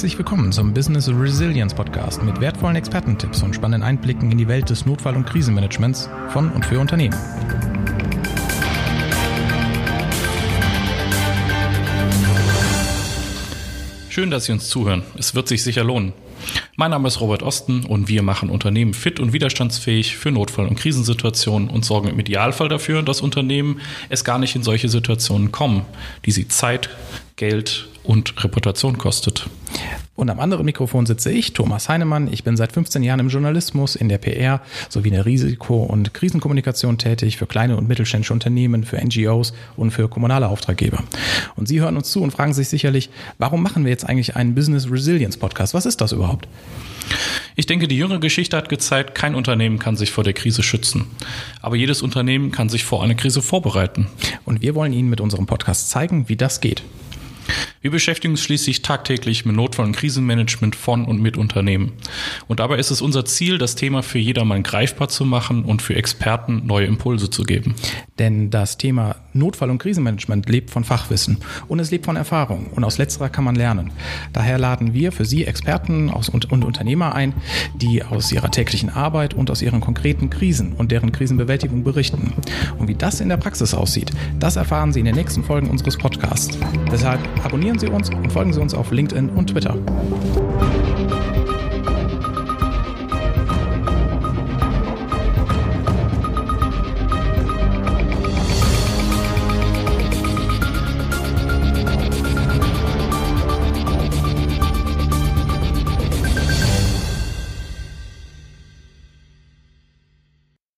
Herzlich willkommen zum Business Resilience Podcast mit wertvollen Expertentipps und spannenden Einblicken in die Welt des Notfall- und Krisenmanagements von und für Unternehmen. Schön, dass Sie uns zuhören. Es wird sich sicher lohnen. Mein Name ist Robert Osten und wir machen Unternehmen fit und widerstandsfähig für Notfall- und Krisensituationen und sorgen im Idealfall dafür, dass Unternehmen es gar nicht in solche Situationen kommen, die sie Zeit, Geld und Reputation kostet. Und am anderen Mikrofon sitze ich, Thomas Heinemann. Ich bin seit 15 Jahren im Journalismus, in der PR sowie in der Risiko- und Krisenkommunikation tätig für kleine und mittelständische Unternehmen, für NGOs und für kommunale Auftraggeber. Und Sie hören uns zu und fragen sich sicherlich, warum machen wir jetzt eigentlich einen Business Resilience Podcast? Was ist das überhaupt? Ich denke, die jüngere Geschichte hat gezeigt, kein Unternehmen kann sich vor der Krise schützen. Aber jedes Unternehmen kann sich vor einer Krise vorbereiten. Und wir wollen Ihnen mit unserem Podcast zeigen, wie das geht. Wir beschäftigen uns schließlich tagtäglich mit Notfall- und Krisenmanagement von und mit Unternehmen. Und dabei ist es unser Ziel, das Thema für jedermann greifbar zu machen und für Experten neue Impulse zu geben. Denn das Thema Notfall- und Krisenmanagement lebt von Fachwissen und es lebt von Erfahrung und aus letzterer kann man lernen. Daher laden wir für Sie Experten und, Unternehmer ein, die aus ihrer täglichen Arbeit und aus ihren konkreten Krisen und deren Krisenbewältigung berichten. Und wie das in der Praxis aussieht, das erfahren Sie in den nächsten Folgen unseres Podcasts. Deshalb abonnieren Sie uns und folgen Sie uns auf LinkedIn und Twitter.